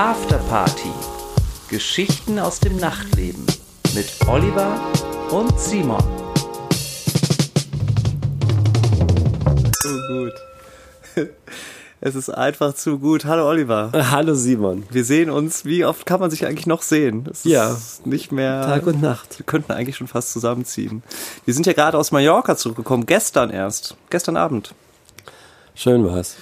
Afterparty. Geschichten aus dem Nachtleben mit Oliver und Simon. So gut. Es ist einfach zu gut. Hallo Oliver. Hallo Simon. Wir sehen uns. Wie oft kann man sich eigentlich noch sehen? Es Ja. ist nicht mehr. Tag und Nacht. Wir könnten eigentlich schon fast zusammenziehen. Wir sind ja gerade aus Mallorca zurückgekommen. Gestern erst. Gestern Abend. Schön war's.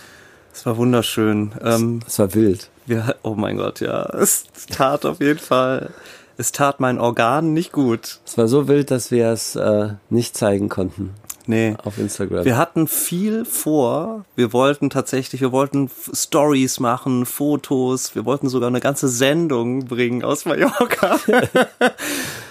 Es war wunderschön. Ähm, Es war wild. wir, oh mein Gott, ja. Es tat auf jeden Fall. Es tat meinen Organen nicht gut. Es war so wild, dass wir es äh, nicht zeigen konnten Nee. auf Instagram. Wir hatten viel vor. Wir wollten tatsächlich, wir wollten Stories machen, Fotos. Wir wollten sogar eine ganze Sendung bringen aus Mallorca.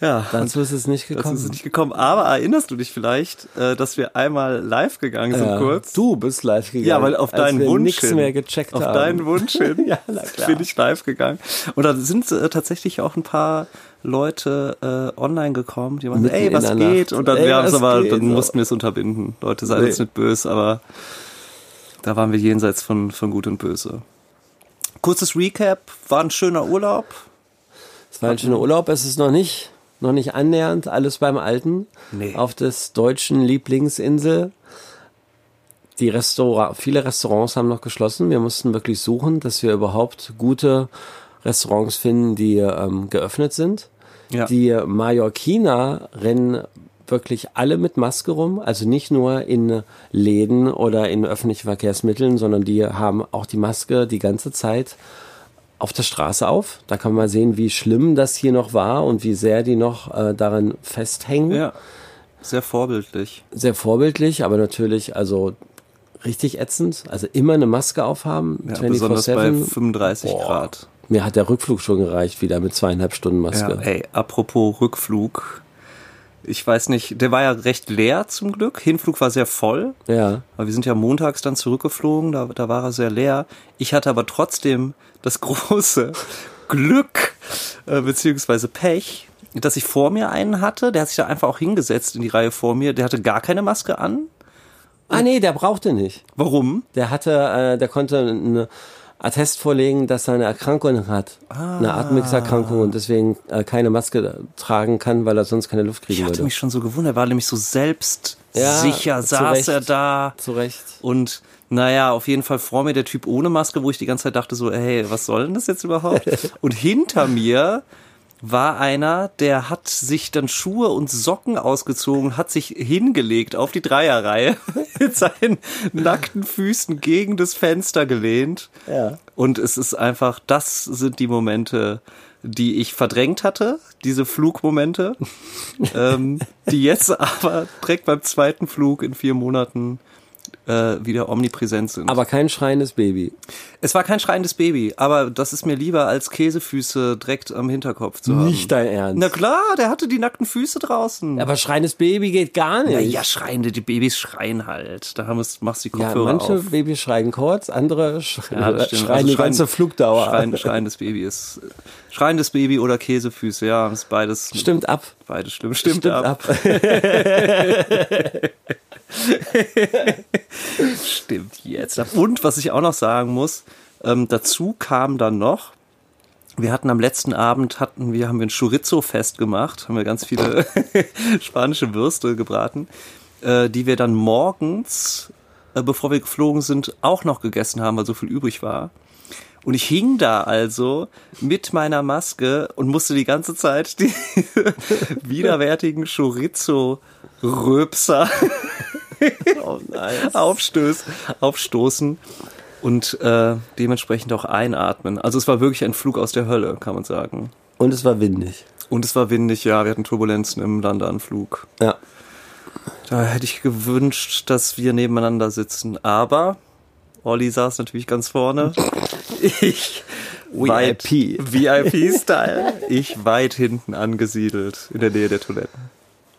ja, Dazu ist es nicht gekommen. ist nicht gekommen. Aber erinnerst du dich vielleicht, äh, dass wir einmal live gegangen sind ja. kurz? Du bist live gegangen. Ja, weil auf deinen wir Wunsch nichts mehr gecheckt auf haben. deinen Wunsch hin Ja, bin ich live gegangen. Und da sind äh, tatsächlich auch ein paar Leute äh, online gekommen, die meinten, ey, was geht? Nacht. Und dann, Ey, es was aber, geht? dann So. mussten wir es unterbinden. Leute, seid uns Nee. nicht böse, aber da waren wir jenseits von, von Gut und Böse. Kurzes Recap, war ein schöner Urlaub. Es war ein schöner Urlaub. Es ist noch nicht, noch nicht annähernd alles beim Alten. Nee. Auf des deutschen Lieblingsinsel. Die Restaurant, viele Restaurants haben noch geschlossen. Wir mussten wirklich suchen, dass wir überhaupt gute Restaurants finden, die ähm, geöffnet sind. Ja. Die Mallorquiner rennen wirklich alle mit Maske rum, also nicht nur in Läden oder in öffentlichen Verkehrsmitteln, sondern die haben auch die Maske die ganze Zeit auf der Straße auf. Da kann man mal sehen, wie schlimm das hier noch war und wie sehr die noch äh, daran festhängen. Ja, sehr vorbildlich. Sehr vorbildlich, aber natürlich also richtig ätzend. Also immer eine Maske aufhaben, Ja, besonders bei 24/7. 35 Boah. Grad. Mir hat der Rückflug schon gereicht, wieder mit zweieinhalb Stunden Maske. Ja, ey, apropos Rückflug. Ich weiß nicht, der war ja recht leer zum Glück. Hinflug war sehr voll. ja. Aber wir sind ja montags dann zurückgeflogen, da, da war er sehr leer. Ich hatte aber trotzdem das große Glück, äh, beziehungsweise Pech, dass ich vor mir einen hatte, der hat sich da einfach auch hingesetzt in die Reihe vor mir, der hatte gar keine Maske an. Ah nee, der brauchte nicht. Warum? Der hatte, äh, der konnte eine Attest vorlegen, dass er eine Erkrankung hat, eine Atemwegserkrankung und deswegen äh, keine Maske tragen kann, weil er sonst keine Luft Ich kriegen hatte würde. mich schon so gewundert, er war nämlich so selbstsicher, Ja, saß Recht. er da. Zu Recht. Und naja, auf jeden Fall vor mir der Typ ohne Maske, wo ich die ganze Zeit dachte so, hey, was soll denn das jetzt überhaupt? Und hinter mir war einer, der hat sich dann Schuhe und Socken ausgezogen, hat sich hingelegt auf die Dreierreihe, mit seinen nackten Füßen gegen das Fenster gelehnt. Ja. Und es ist einfach, das sind die Momente, die ich verdrängt hatte, diese Flugmomente, ähm, die jetzt aber direkt beim zweiten Flug in vier Monaten äh, wieder omnipräsent sind. Aber kein schreiendes Baby. es war kein schreiendes Baby, aber das ist mir lieber als Käsefüße direkt am Hinterkopf zu haben. Nicht dein Ernst. Na klar, der hatte die nackten Füße draußen. Aber schreiendes Baby geht gar nicht. ja, ja, schreiende, die Babys schreien halt. Da haben es, machst du die Ja, Kopfhörer manche auf. Babys schreien kurz, andere sch Ja, schreien Also die ganze Flugdauer. Schreien, schreiendes Baby ist. Schreiendes Baby oder Käsefüße, ja, ist beides. Stimmt ab. Beides schlimm. Stimmt, Stimmt ab. ab. Stimmt jetzt. ab. Und was ich auch noch sagen muss, ähm, dazu kam dann noch, wir hatten am letzten Abend hatten wir, haben wir ein Chorizo-Fest gemacht, haben wir ganz viele spanische Würste gebraten, äh, die wir dann morgens, äh, bevor wir geflogen sind, auch noch gegessen haben, weil so viel übrig war. Und ich hing da also mit meiner Maske und musste die ganze Zeit die widerwärtigen Chorizo-Röpser Oh nein. aufstöß, aufstoßen und äh, dementsprechend auch einatmen. Also es war wirklich ein Flug aus der Hölle, kann man sagen. Und es war windig. Und es war windig, ja, wir hatten Turbulenzen im Landeanflug. Ja. Da hätte ich gewünscht, dass wir nebeneinander sitzen. Aber Olli saß natürlich ganz vorne. Ich weit, VIP. VIP-Style. Ich weit hinten angesiedelt in der Nähe der Toiletten.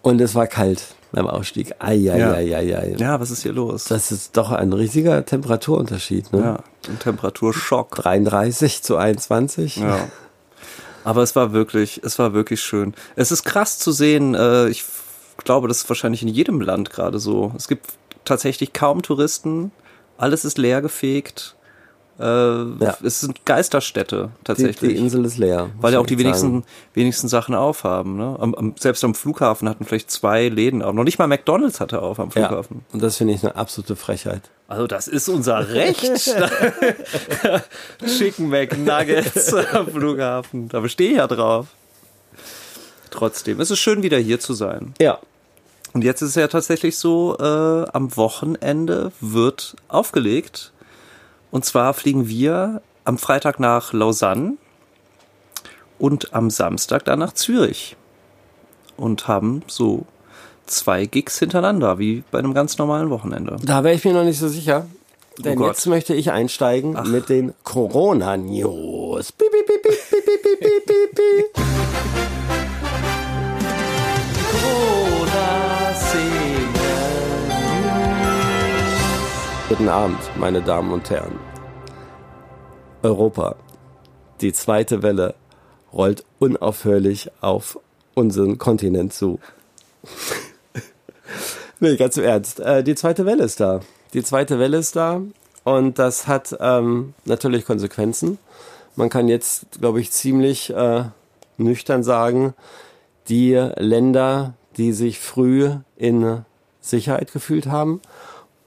Und es war kalt beim Ausstieg. Eieieiei. Ja, was ist hier los? Das ist doch ein riesiger Temperaturunterschied. Ne? ja, ein Temperaturschock. 33 zu 21. Ja. Aber es war wirklich, es war wirklich schön. Es ist krass zu sehen. Äh, ich glaube, das ist wahrscheinlich in jedem Land gerade so. Es gibt tatsächlich kaum Touristen. Alles ist leer gefegt. Äh, ja. Es sind Geisterstädte tatsächlich. Die, die Insel ist leer. Weil ja auch die wenigsten, wenigsten Sachen aufhaben. Ne? Am, am, selbst am Flughafen hatten vielleicht zwei Läden auf. Noch nicht mal McDonalds hatte auf am Flughafen. Ja. Und das finde ich eine absolute Frechheit. Also das ist unser Recht. Chicken McNuggets am Flughafen. Da bestehe ich ja drauf. Trotzdem, es ist schön wieder hier zu sein. Ja. Und jetzt ist es ja tatsächlich so, äh, am Wochenende wird aufgelegt und zwar fliegen wir am Freitag nach Lausanne und am Samstag dann nach Zürich. Und haben so zwei Gigs hintereinander, wie bei einem ganz normalen Wochenende. Da wäre ich mir noch nicht so sicher. Denn oh jetzt möchte ich einsteigen Ach. mit den Corona-News. Guten Abend, meine Damen und Herren. Europa, die zweite Welle, rollt unaufhörlich auf unseren Kontinent zu. nee, ganz im Ernst. Äh, die zweite Welle ist da. Die zweite Welle ist da und das hat ähm, natürlich Konsequenzen. Man kann jetzt, glaube ich, ziemlich äh, nüchtern sagen, die Länder, die sich früh in Sicherheit gefühlt haben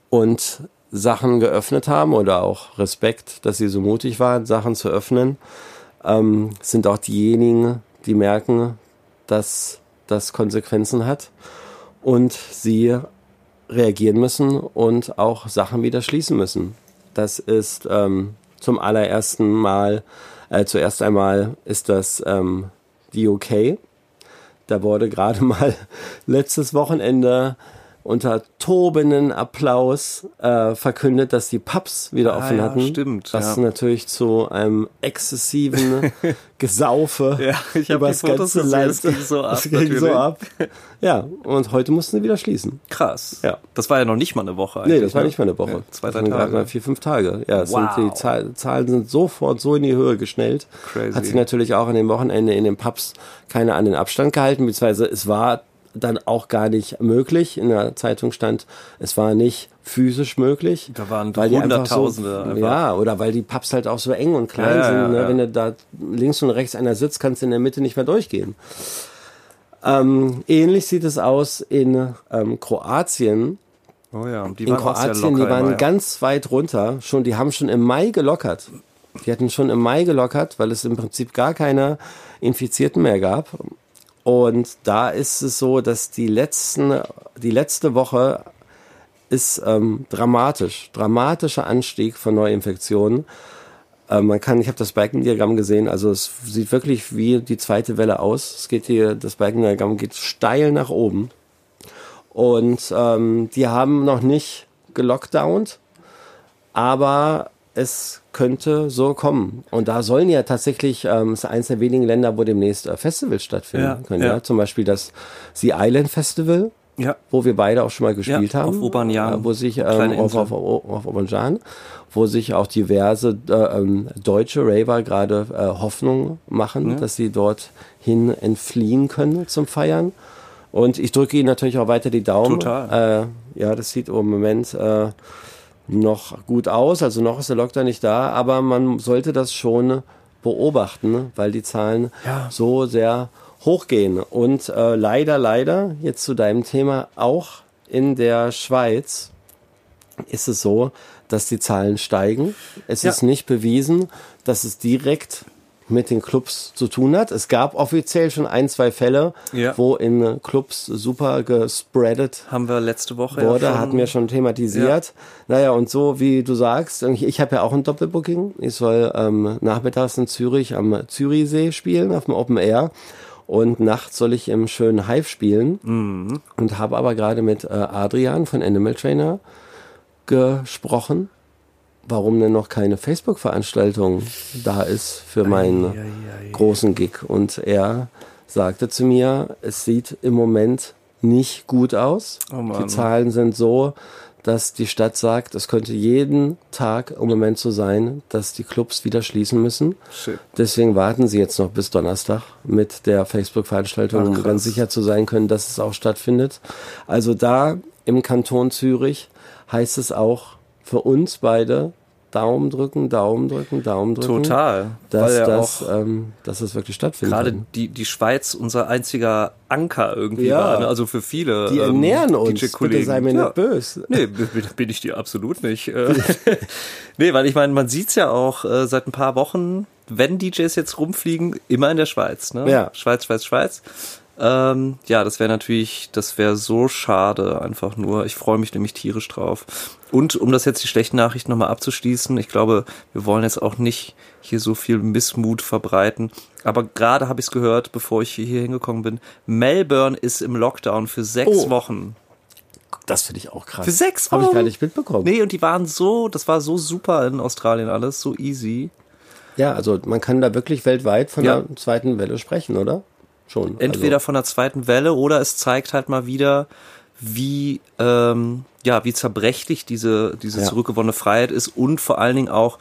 und Sachen geöffnet haben oder auch Respekt, dass sie so mutig waren, Sachen zu öffnen, ähm, sind auch diejenigen, die merken, dass das Konsequenzen hat und sie reagieren müssen und auch Sachen wieder schließen müssen. Das ist ähm, zum allerersten Mal, äh, zuerst einmal ist das ähm, die UK. Da wurde gerade mal letztes Wochenende unter tobenden Applaus äh, verkündet, dass die Pubs wieder ah, offen ja, hatten. Stimmt. Was ja. natürlich zu einem exzessiven Gesaufe ja, ich über das ganze Land. Das ging so ab. Das ging so ab. Ja, und heute mussten sie wieder schließen. Krass. Ja. Das war ja noch nicht mal eine Woche eigentlich. Nee, das war ne? nicht mal eine Woche. Ja, zwei, drei Tage. Mal vier, fünf Tage. Ja, wow. sind die Zahl, Zahlen sind sofort so in die Höhe geschnellt. Crazy. Hat sich natürlich auch an dem Wochenende in den Pubs keiner an den Abstand gehalten, beziehungsweise es war dann auch gar nicht möglich. In der Zeitung stand, es war nicht physisch möglich. Da waren weil Hunderttausende. So, ja, oder weil die Pubs halt auch so eng und klein ja, sind. Ja, ne? ja. Wenn du da links und rechts einer sitzt, kannst du in der Mitte nicht mehr durchgehen. Ähm, ähnlich sieht es aus in ähm, Kroatien. Oh ja, die waren in Kroatien, die waren ganz weit runter. Schon, die haben schon im Mai gelockert. Die hatten schon im Mai gelockert, weil es im Prinzip gar keine Infizierten mehr gab. Und da ist es so, dass die letzten, die letzte Woche ist ähm, dramatisch, dramatischer Anstieg von Neuinfektionen. Äh, man kann, ich habe das Balkendiagramm gesehen, also es sieht wirklich wie die zweite Welle aus. Es geht hier, das Balkendiagramm geht steil nach oben. Und ähm, die haben noch nicht gelockdownt, aber es könnte so kommen. Und da sollen ja tatsächlich, ähm, ist eines der wenigen Länder, wo demnächst äh, Festivals stattfinden ja, können. Ja. ja. Zum Beispiel das Sea Island Festival, ja. wo wir beide auch schon mal gespielt haben. Auf Obanjan. Äh, wo sich, ähm, auf, auf, auf Obanjan, wo sich auch diverse äh, ähm, deutsche Raver gerade äh, Hoffnung machen, dass sie dorthin entfliehen können zum Feiern. Und ich drücke Ihnen natürlich auch weiter die Daumen. Total. Äh, ja, das sieht im Moment äh, noch gut aus, also noch ist der Lockdown nicht da, aber man sollte das schon beobachten, weil die Zahlen ja. so sehr hochgehen. Und äh, leider, leider, jetzt zu deinem Thema, auch in der Schweiz ist es so, dass die Zahlen steigen. Es ja. ist nicht bewiesen, dass es direkt mit den Clubs zu tun hat. Es gab offiziell schon ein, zwei Fälle, ja. wo in Clubs super gespreadet haben wir letzte Woche wurde, ja hatten wir schon thematisiert. Ja. Naja, und so wie du sagst, ich, ich habe ja auch ein Doppelbooking. Ich soll ähm, nachmittags in Zürich am Zürichsee spielen, auf dem Open Air. Und nachts soll ich im schönen Hive spielen. Mhm. Und habe aber gerade mit äh, Adrian von Animal Trainer gesprochen warum denn noch keine Facebook-Veranstaltung da ist für meinen ei, ei, ei, großen Gig. Und er sagte zu mir, es sieht im Moment nicht gut aus. Oh die Zahlen sind so, dass die Stadt sagt, es könnte jeden Tag im Moment so sein, dass die Clubs wieder schließen müssen. Shit. Deswegen warten sie jetzt noch bis Donnerstag mit der Facebook-Veranstaltung, um ganz sicher zu sein können, dass es auch stattfindet. Also da im Kanton Zürich heißt es auch, für uns beide Daumen drücken, Daumen drücken, Daumen drücken. Total. Dass, Weil ja das, auch ähm, dass das wirklich stattfindet. gerade die, die Schweiz unser einziger Anker irgendwie Ja. war. Ne? Also für viele. Die ähm, ernähren uns. Bitte sei mir Ja. nicht böse. Nee, bin, bin ich dir absolut nicht. Äh, nee, weil ich meine, man sieht's ja auch äh, seit ein paar Wochen, wenn DJs jetzt rumfliegen, immer in der Schweiz. Ne? Ja. Schweiz, Schweiz, Schweiz. Ähm, ja, das wäre natürlich, das wäre so schade, einfach nur. Ich freue mich nämlich tierisch drauf. Und um das jetzt die schlechten Nachrichten nochmal abzuschließen, ich glaube, wir wollen jetzt auch nicht hier so viel Missmut verbreiten. Aber gerade habe ich es gehört, bevor ich hier hingekommen bin. Melbourne ist im Lockdown für sechs Oh. Wochen. Das finde ich auch krass. Für sechs Habe ich Wochen? gar nicht mitbekommen. Nee, und die waren so, das war so super in Australien alles, so easy. Ja, also man kann da wirklich weltweit von Ja. der zweiten Welle sprechen, oder? Schon. Entweder Also, von der zweiten Welle oder es zeigt halt mal wieder, wie, ähm, ja, wie zerbrechlich diese, diese Ja. zurückgewonnene Freiheit ist und vor allen Dingen auch,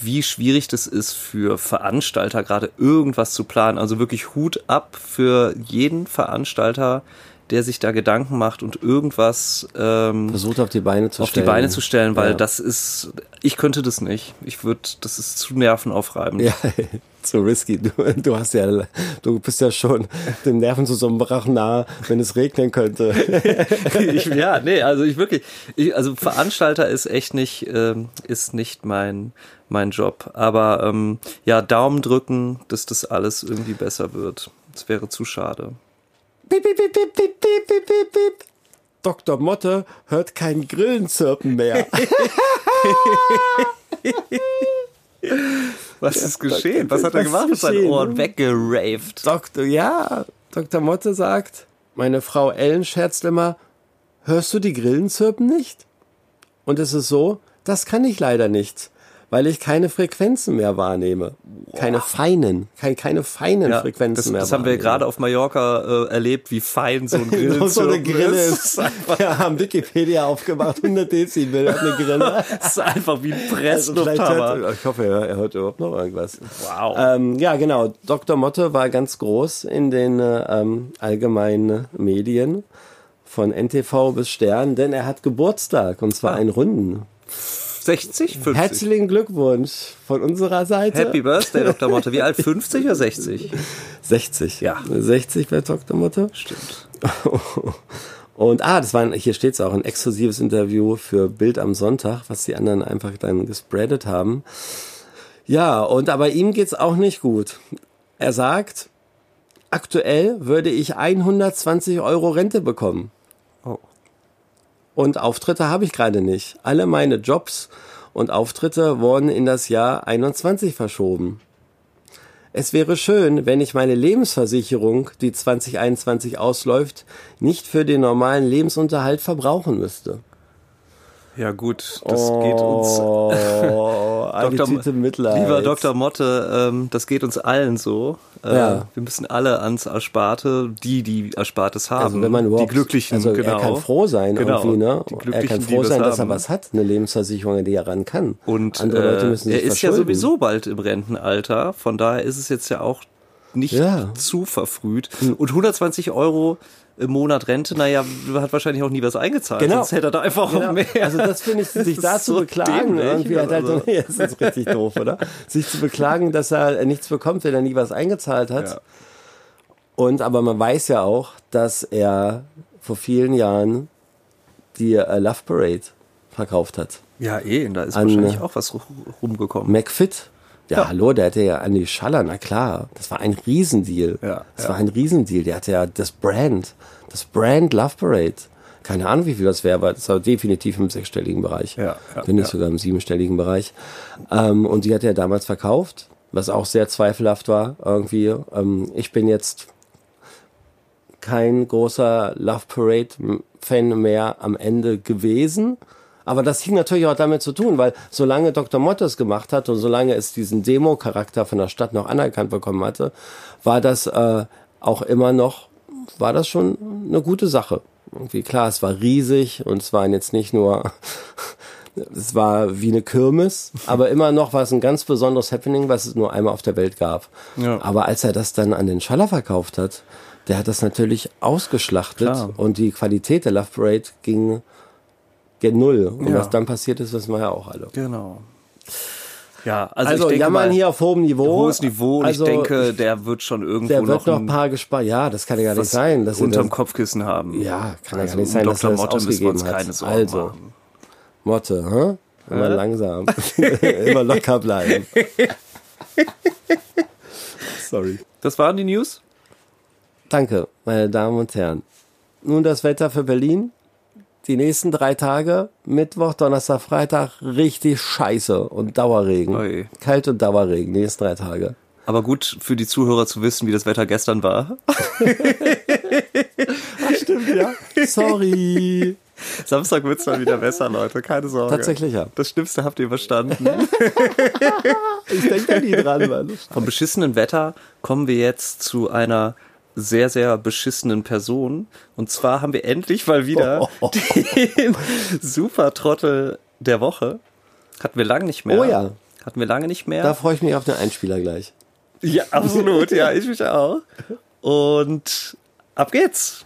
wie schwierig das ist für Veranstalter, gerade irgendwas zu planen. Also wirklich Hut ab für jeden Veranstalter, der sich da Gedanken macht und irgendwas ähm, versucht auf die Beine zu auf stellen. die Beine zu stellen, weil Ja. das ist, ich könnte das nicht. Ich würde, das ist zu nervenaufreibend. Ja, zu risky. Du, du hast ja, du bist ja schon dem Nervenzusammenbrach nah, wenn es regnen könnte. ich, ja, nee, also ich wirklich, ich, also Veranstalter ist echt nicht, ähm, ist nicht mein, mein Job. Aber ähm, ja, Daumen drücken, dass das alles irgendwie besser wird. Das wäre zu schade. Piep, piep, piep, piep, piep, piep, piep, piep. Dr. Motte hört kein Grillenzirpen mehr. Was ist geschehen? Was hat er gemacht ist mit seinen geschehen? Ohren? Weggeraved. Doktor, ja, Dr. Motte sagt, meine Frau Ellen scherzt immer, hörst du die Grillenzirpen nicht? Und es ist so, das kann ich leider nicht, weil ich keine Frequenzen mehr wahrnehme. Keine feinen, keine, keine feinen Ja, Frequenzen das, mehr das haben wir gerade auf Mallorca äh, erlebt, wie fein so ein Grill Genau so eine Grille ist. Wir haben Wikipedia aufgemacht, 100 Dezibel hat eine Grille. Das ist einfach wie ein Also Presslufthammer. hört, ich hoffe, er, er hört überhaupt noch irgendwas. Wow. Ähm, ja, genau. Dr. Motte war ganz groß in den äh, ähm, allgemeinen Medien. Von NTV bis Stern, denn er hat Geburtstag und zwar einen runden. 60? 50? Herzlichen Glückwunsch von unserer Seite. Happy Birthday, Dr. Motte. Wie alt? 50 oder 60? 60. Ja. 60 bei Dr. Motte. Stimmt. Und ah, das war ein, hier steht es auch, ein exklusives Interview für Bild am Sonntag, was die anderen einfach dann gespreadet haben. Ja, und aber ihm geht's auch nicht gut. Er sagt, aktuell würde ich 120 Euro Rente bekommen. Und Auftritte habe ich gerade nicht. Alle meine Jobs und Auftritte wurden in das Jahr 21 verschoben. Es wäre schön, wenn ich meine Lebensversicherung, die 2021 ausläuft, nicht für den normalen Lebensunterhalt verbrauchen müsste. Ja gut, das geht uns. Oh, Dr. Mitleid. Lieber Dr. Motte, ähm, das geht uns allen so. Äh, Ja. Wir müssen alle ans Ersparte, die, die Erspartes haben. Also wenn man überhaupt, die Glücklichen, also genau. er kann froh sein Genau, irgendwie, ne? die er kann froh sein, dass er was hat, eine Lebensversicherung, an die er ran kann. Und andere Leute äh, müssen er sich ist ja sowieso bald im Rentenalter, von daher ist es jetzt ja auch nicht Ja. zu verfrüht. Und 120 Euro im Monat Rente, naja, hat wahrscheinlich auch nie was eingezahlt. Genau. Sonst hätte er da einfach auch Genau. mehr. Also das finde ich, sich da zu so beklagen, dämlich, irgendwie halt so, also. ja, das ist richtig doof, oder? Sich zu beklagen, dass er nichts bekommt, wenn er nie was eingezahlt hat. Ja. Und aber man weiß ja auch, dass er vor vielen Jahren die äh, Love Parade verkauft hat. Ja, eh, da ist An- wahrscheinlich auch was ru- rumgekommen. McFit. Ja, Ja. hallo, der hatte ja an die Schaller, na klar. Das war ein Riesendeal. Ja, das ja. war ein Riesendeal. Der hatte ja das Brand, das Brand Love Parade. Keine Ahnung, wie viel das wäre, aber das war definitiv im sechsstelligen Bereich. Ja, ja, Wenn nicht sogar im siebenstelligen Bereich. Ähm, und die hat er damals verkauft, was auch sehr zweifelhaft war, irgendwie. Ähm, ich bin jetzt kein großer Love Parade-Fan mehr am Ende gewesen. Aber das hing natürlich auch damit zu tun, weil solange Dr. Mottes gemacht hat und solange es diesen Demo-Charakter von der Stadt noch anerkannt bekommen hatte, war das äh, auch immer noch, war das schon eine gute Sache. Irgendwie klar, es war riesig und es waren jetzt nicht nur, es war wie eine Kirmes, aber immer noch war es ein ganz besonderes Happening, was es nur einmal auf der Welt gab. Ja. Aber als er das dann an den Schaller verkauft hat, der hat das natürlich ausgeschlachtet Klar. und die Qualität der Love Parade ging gen Null. Und Ja. was dann passiert ist, wissen wir ja auch alle. Genau. Ja, also, Also, ich denke jammern mal, hier auf hohem Niveau. hohes Niveau und Also, ich denke, der wird schon irgendwo der wird noch ein paar gespart. Ja, das kann ja gar nicht sein. Dass er unterm das, Kopfkissen haben. ja, kann ja also gar nicht sein, dass Dr. er das Motte müssen wir uns keine. Sorgen Also, machen. Motte, hä? Immer langsam. Immer locker bleiben. Sorry. Das waren die News? Danke, meine Damen und Herren. Nun das Wetter für Berlin. Die nächsten drei Tage, Mittwoch, Donnerstag, Freitag, richtig scheiße und Dauerregen. Ui. Kalt und Dauerregen, die nächsten drei Tage. Aber gut für die Zuhörer zu wissen, wie das Wetter gestern war. Stimmt, ja. Sorry. Samstag wird's dann wieder besser, Leute. Keine Sorge. Tatsächlich, ja. Das Schlimmste habt ihr überstanden. Ich denke da nie dran, Mann. Vom beschissenen Wetter kommen wir jetzt zu einer sehr, sehr beschissenen Person. Und zwar haben wir endlich mal wieder den Supertrottel der Woche. Hatten wir lange nicht mehr. Oh ja. Hatten wir lange nicht mehr. Da freue ich mich auf den Einspieler gleich. Ja, absolut. Ja, ich mich auch. Und ab geht's.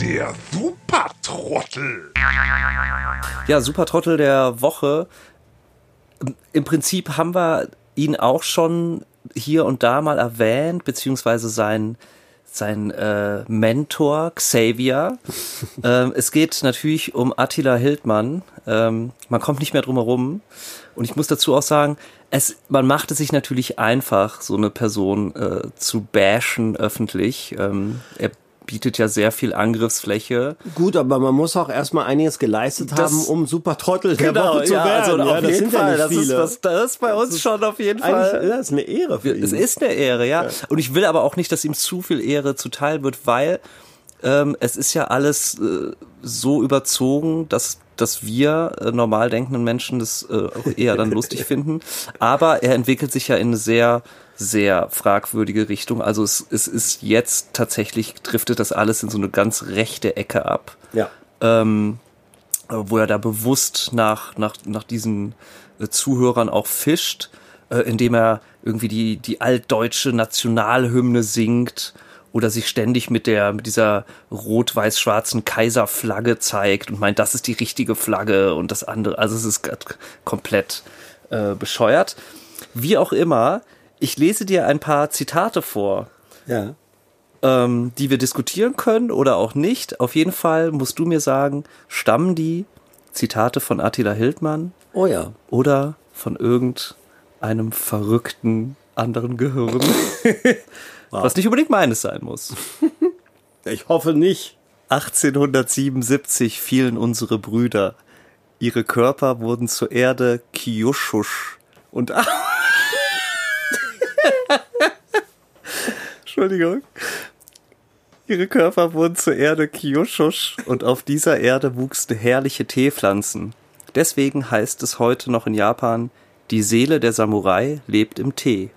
Der Supertrottel. Ja, Supertrottel der Woche. Im Prinzip haben wir ihn auch schon hier und da mal erwähnt, beziehungsweise sein, sein äh, Mentor Xavier. ähm, es geht natürlich um Attila Hildmann. Ähm, man kommt nicht mehr drum herum. Und ich muss dazu auch sagen, es, man macht es sich natürlich einfach, so eine Person äh, zu bashen öffentlich. Ähm, er bietet ja sehr viel Angriffsfläche. Gut, aber man muss auch erstmal einiges geleistet Das- haben, um Supertrottel der Woche zu ja, werden. also ja, auf das jeden Fall. ja das, ist was, das ist bei uns schon auf jeden Fall. ja, das ist eine Ehre für ihn. Es ist eine Ehre, ja. Und ich will aber auch nicht, dass ihm zu viel Ehre zuteil wird, weil ähm, es ist ja alles äh, so überzogen, dass dass wir äh, normal denkenden Menschen das äh, auch eher dann lustig finden. Aber er entwickelt sich ja in eine sehr, sehr fragwürdige Richtung. Also es, es ist jetzt tatsächlich, driftet das alles in so eine ganz rechte Ecke ab ja. ähm, wo er da bewusst nach, nach, nach diesen äh, Zuhörern auch fischt, äh, indem er irgendwie die, die altdeutsche Nationalhymne singt oder sich ständig mit der, mit dieser rot-weiß-schwarzen Kaiserflagge zeigt und meint, das ist die richtige Flagge und das andere, also es ist komplett äh, bescheuert. Wie auch immer, ich lese dir ein paar Zitate vor ja. ähm, die wir diskutieren können oder auch nicht. Auf jeden Fall musst du mir sagen, stammen die Zitate von Attila Hildmann Oh ja. oder von irgendeinem verrückten anderen Gehirn? Was nicht unbedingt meines sein muss. Ich hoffe nicht. 1877 fielen unsere Brüder. Ihre Körper wurden zur Erde Kyushusch und Entschuldigung. Ihre Körper wurden zur Erde Kyushusch und auf dieser Erde wuchsen herrliche Teepflanzen. Deswegen heißt es heute noch in Japan, die Seele der Samurai lebt im Tee.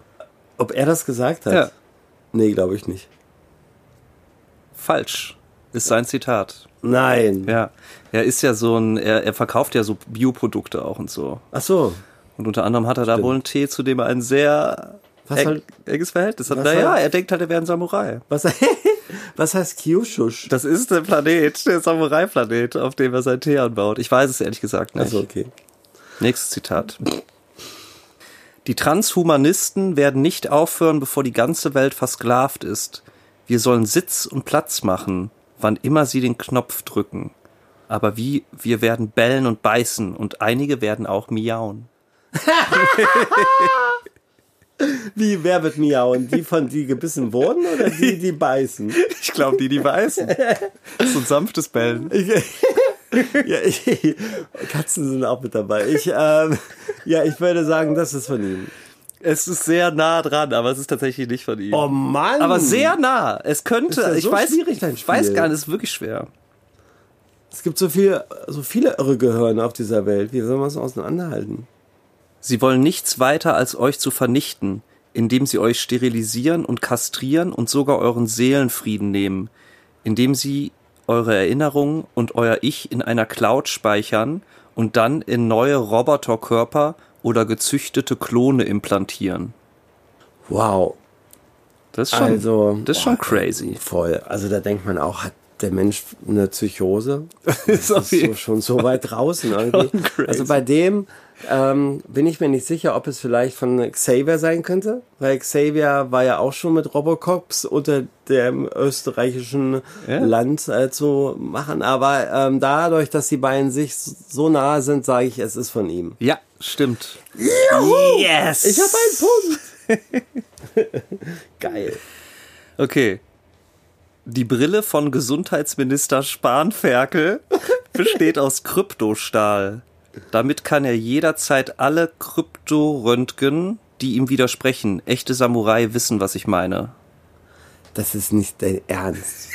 Ob er das gesagt hat? Ja. Nee, glaube ich nicht. Falsch. Ist sein Zitat. Nein. Ja. Er ist ja so ein, er, er verkauft ja so Bioprodukte auch und so. Ach so. Und unter anderem hat er da wohl einen Tee, zu dem er ein sehr Was halt- enges Verhältnis hat. Naja, halt- er denkt halt, er wäre ein Samurai. Was, was heißt Kyushush? Das ist der Planet, der Samurai-Planet, auf dem er seinen Tee anbaut. Ich weiß es ehrlich gesagt nicht. Also okay. Nächstes Zitat. Die Transhumanisten werden nicht aufhören, bevor die ganze Welt versklavt ist. Wir sollen Sitz und Platz machen, wann immer sie den Knopf drücken. Aber wie, wir werden bellen und beißen und einige werden auch miauen. Wie, wer wird miauen? Die von die gebissen wurden oder die, die beißen? Ich glaube, die, die beißen. So ein sanftes Bellen. Ja, ich, Katzen sind auch mit dabei. Ich, ähm, ja, ich würde sagen, das ist von ihm. Es ist sehr nah dran, aber es ist tatsächlich nicht von ihm. Oh Mann! aber sehr nah. Es könnte, ja ich so weiß, schwierig, dein ich weiß Spiel. gar nicht, es ist wirklich schwer. Es gibt so viele, so viele irre Gehirne auf dieser Welt. Wie soll man es auseinanderhalten? Sie wollen nichts weiter als euch zu vernichten, indem sie euch sterilisieren und kastrieren und sogar euren Seelenfrieden nehmen, indem sie eure Erinnerungen und euer Ich in einer Cloud speichern und dann in neue Roboterkörper oder gezüchtete Klone implantieren. Wow. Das ist schon, Also, das ist schon boah, crazy. Voll. Also da denkt man auch, hat der Mensch eine Psychose? Ist ist so, schon so weit draußen irgendwie. Schon. Also bei dem ähm, bin ich mir nicht sicher, ob es vielleicht von Xavier sein könnte, weil Xavier war ja auch schon mit Robocops unter dem österreichischen Ja. Land äh, zu machen. Aber ähm, dadurch, dass die beiden sich so nahe sind, sage ich, es ist von ihm. Ja, stimmt. Yes! Ich habe einen Punkt. Geil. Okay. Die Brille von Gesundheitsminister Spanferkel besteht aus Kryptostahl. Damit kann er jederzeit alle Krypto röntgen, die ihm widersprechen. Echte Samurai wissen, was ich meine. Das ist nicht dein Ernst.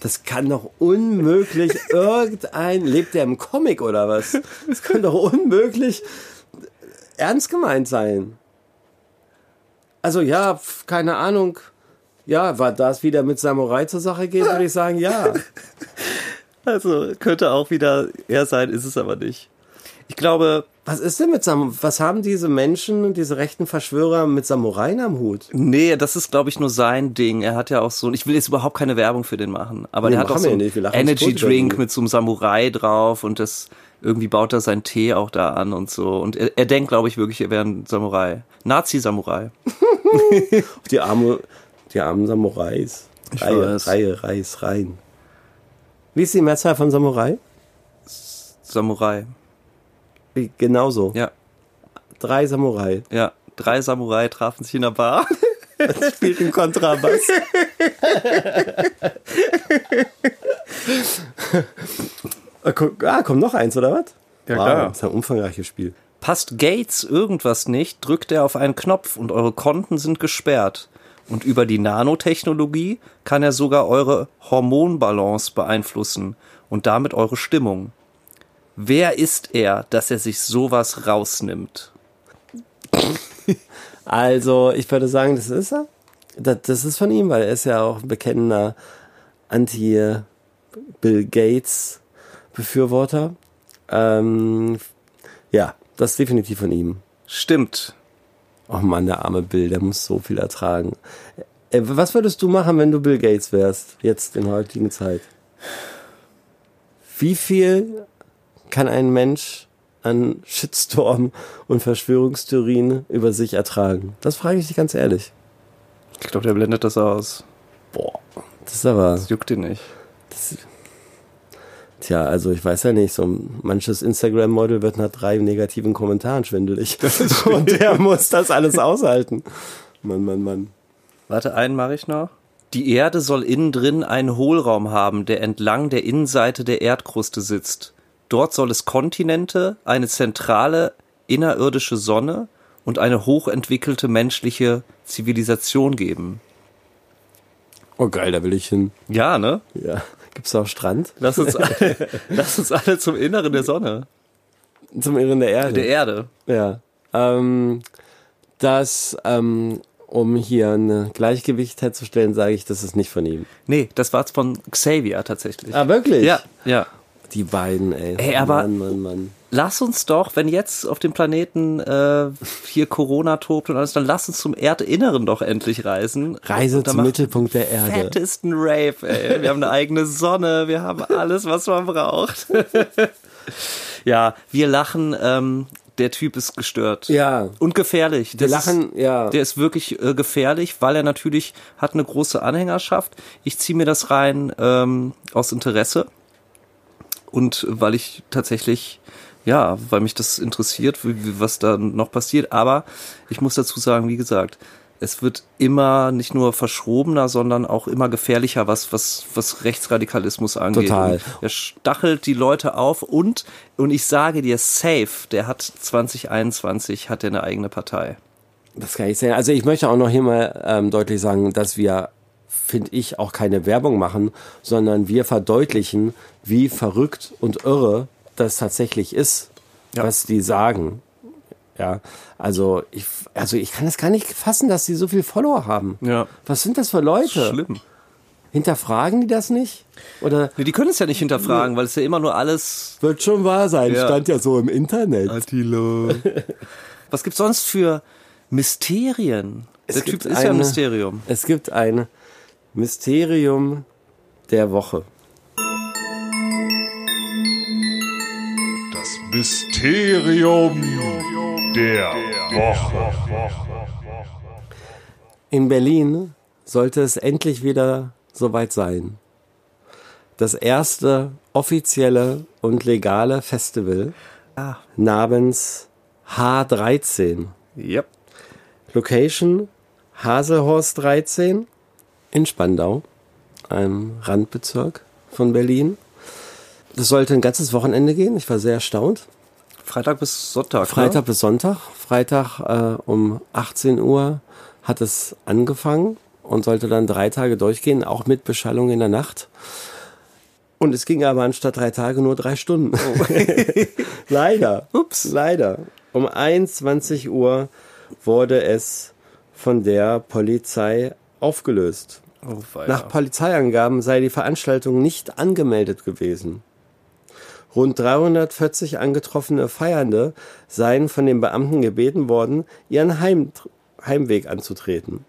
Das kann doch unmöglich irgendein. Lebt der im Comic oder was? Das kann doch unmöglich ernst gemeint sein. Also ja, keine Ahnung. Ja, war das wieder mit Samurai zur Sache geht, würde ich sagen, ja. Also könnte auch wieder er sein, ist es aber nicht. Ich glaube, Was ist denn mit Samurai? Was haben diese Menschen, diese rechten Verschwörer mit Samurai am Hut? nee, das ist glaube ich nur sein Ding. Er hat ja auch so, ich will jetzt überhaupt keine Werbung für den machen, aber Nee, der hat auch so einen Energy Drink mit so einem Samurai drauf und das irgendwie baut er seinen Tee auch da an und so. Und er, er denkt, glaube ich, wirklich, er wäre ein Samurai. Nazi-Samurai. Die arme, die armen Samurais. Ich Reihe, weiß. Reihe, Reis, rein. Wie ist die Mehrzahl von Samurai? Samurai. Genauso. Ja, Drei Samurai. ja. Drei Samurai trafen sich in der Bar. Spielt ein Kontrabass. Ah, ah, kommt noch eins, oder was? Ja, wow, klar. Das ist ein umfangreiches Spiel. Passt Gates irgendwas nicht, drückt er auf einen Knopf und eure Konten sind gesperrt. Und über die Nanotechnologie kann er sogar eure Hormonbalance beeinflussen und damit eure Stimmung. Wer ist er, dass er sich sowas rausnimmt? Also, ich würde sagen, das ist er. Das, das ist von ihm, weil er ist ja auch ein bekennender Anti-Bill Gates-Befürworter. Ähm, ja, das ist definitiv von ihm. Stimmt. Oh Mann, der arme Bill, der muss so viel ertragen. Äh, Was würdest du machen, wenn du Bill Gates wärst, jetzt in heutigen Zeit? Wie viel kann ein Mensch an Shitstorm und Verschwörungstheorien über sich ertragen? Das frage ich dich ganz ehrlich. Ich glaube, der blendet das aus. Boah, das ist aber, Das juckt ihn nicht. tja, also ich weiß ja nicht, so manches Instagram-Model wird nach drei negativen Kommentaren schwindelig. Und der muss das alles aushalten. Mann, Mann, Mann. Warte, einen mache ich noch. Die Erde soll innen drin einen Hohlraum haben, der entlang der Innenseite der Erdkruste sitzt. Dort soll es Kontinente, eine zentrale innerirdische Sonne und eine hochentwickelte menschliche Zivilisation geben. Oh geil, da will ich hin. Ja, ne? Ja. Gibt's da auch Strand? Lass uns alle, lass uns alle zum Inneren der Sonne, Zum Irren der Erde. der Erde. Ja. Ähm, das, ähm, um hier ein Gleichgewicht herzustellen, sage ich, das ist nicht von ihm. Nee, das war's von Xavier tatsächlich. Ah, wirklich? Ja, ja. Die beiden, ey. Ey, aber- Mann, Mann, Mann. lass uns doch, wenn jetzt auf dem Planeten äh, hier Corona tobt und alles, dann lass uns zum Erdinneren doch endlich reisen. Reise zum Mittelpunkt der Erde. Fettesten Rave, ey. Wir haben eine eigene Sonne, wir haben alles, was man braucht. ja, wir lachen, ähm, der Typ ist gestört. Ja. Und gefährlich. Wir Das lachen, ist, ja. Der ist wirklich äh, gefährlich, weil er natürlich hat eine große Anhängerschaft. Ich ziehe mir das rein ähm, aus Interesse und weil ich tatsächlich, ja, weil mich das interessiert, wie, wie, was da noch passiert. Aber ich muss dazu sagen, wie gesagt, es wird immer nicht nur verschrobener, sondern auch immer gefährlicher, was, was, was Rechtsradikalismus angeht. Total. Er stachelt die Leute auf und, und ich sage dir, safe, der hat 2021, hat er eine eigene Partei. Das kann ich sehen. Also ich möchte auch noch hier mal ähm, deutlich sagen, dass wir, finde ich, auch keine Werbung machen, sondern wir verdeutlichen, wie verrückt und irre das tatsächlich ist, Ja. was die sagen. Ja, also ich, also ich kann es gar nicht fassen, dass sie so viel Follower haben. Ja. Was sind das für Leute? Schlimm. Hinterfragen die das nicht? Oder Nee, die können es ja nicht hinterfragen, weil es ja immer nur alles. wird schon wahr sein? Ja. Stand ja so im Internet. Attilo. Was gibt's sonst für Mysterien? Es Der Typ ist ja ein eine- Mysterium. Es gibt ein Mysterium der Woche. Das Mysterium der Woche. In Berlin sollte es endlich wieder soweit sein. Das erste offizielle und legale Festival ah. namens H13. Yep. Location Haselhorst 13 in Spandau, einem Randbezirk von Berlin. Das sollte ein ganzes Wochenende gehen. Ich war sehr erstaunt. Freitag bis Sonntag. Freitag Ne? bis Sonntag. Freitag äh, um 18 Uhr hat es angefangen und sollte dann drei Tage durchgehen, auch mit Beschallung in der Nacht. Und es ging aber anstatt drei Tage nur drei Stunden. leider. Ups. Leider. Um 21 Uhr wurde es von der Polizei aufgelöst. Oh. Nach Polizeiangaben sei die Veranstaltung nicht angemeldet gewesen. Rund 340 angetroffene Feiernde seien von den Beamten gebeten worden, ihren Heim, Heimweg anzutreten.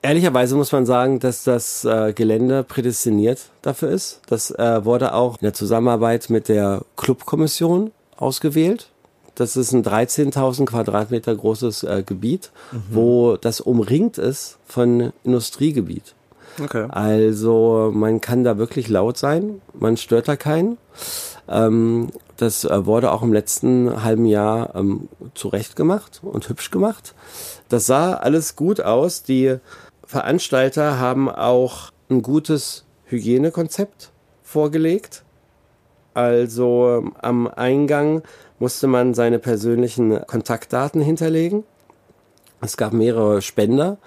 Ehrlicherweise muss man sagen, dass das äh, Gelände prädestiniert dafür ist. Das äh, wurde auch in der Zusammenarbeit mit der Clubkommission ausgewählt. Das ist ein 13.000 Quadratmeter großes äh, Gebiet, wo das umringt ist von Industriegebiet. Okay. Also man kann da wirklich laut sein, man stört da keinen. Ähm, das äh, wurde auch im letzten halben Jahr ähm, zurecht gemacht und hübsch gemacht. Das sah alles gut aus. Die Veranstalter haben auch ein gutes Hygienekonzept vorgelegt. Also ähm, am Eingang musste man seine persönlichen Kontaktdaten hinterlegen. Es gab mehrere Spender,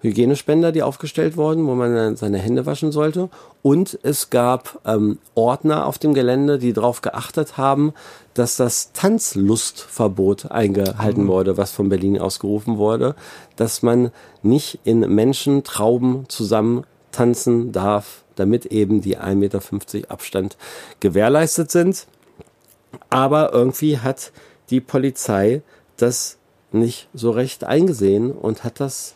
Hygienespender, die aufgestellt wurden, wo man seine Hände waschen sollte. Und es gab ähm, Ordner auf dem Gelände, die darauf geachtet haben, dass das Tanzlustverbot eingehalten wurde, was von Berlin ausgerufen wurde, dass man nicht in Menschentrauben zusammen tanzen darf, damit eben die 1,50 Meter Abstand gewährleistet sind. Aber irgendwie hat die Polizei das nicht so recht eingesehen und hat das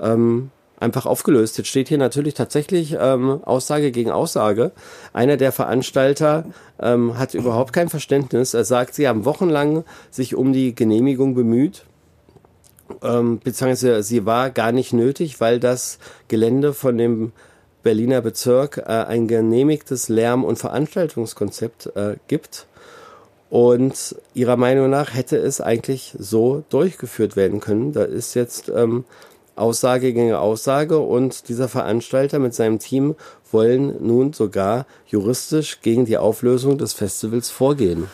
ähm, einfach aufgelöst. Jetzt steht hier natürlich tatsächlich ähm, Aussage gegen Aussage. Einer der Veranstalter ähm, hat überhaupt kein Verständnis. Er sagt, sie haben wochenlang sich um die Genehmigung bemüht. Ähm, beziehungsweise sie war gar nicht nötig, weil das Gelände von dem Berliner Bezirk äh, ein genehmigtes Lärm- und Veranstaltungskonzept äh, gibt. Und ihrer Meinung nach hätte es eigentlich so durchgeführt werden können. Da ist jetzt ähm, Aussage gegen Aussage und dieser Veranstalter mit seinem Team wollen nun sogar juristisch gegen die Auflösung des Festivals vorgehen.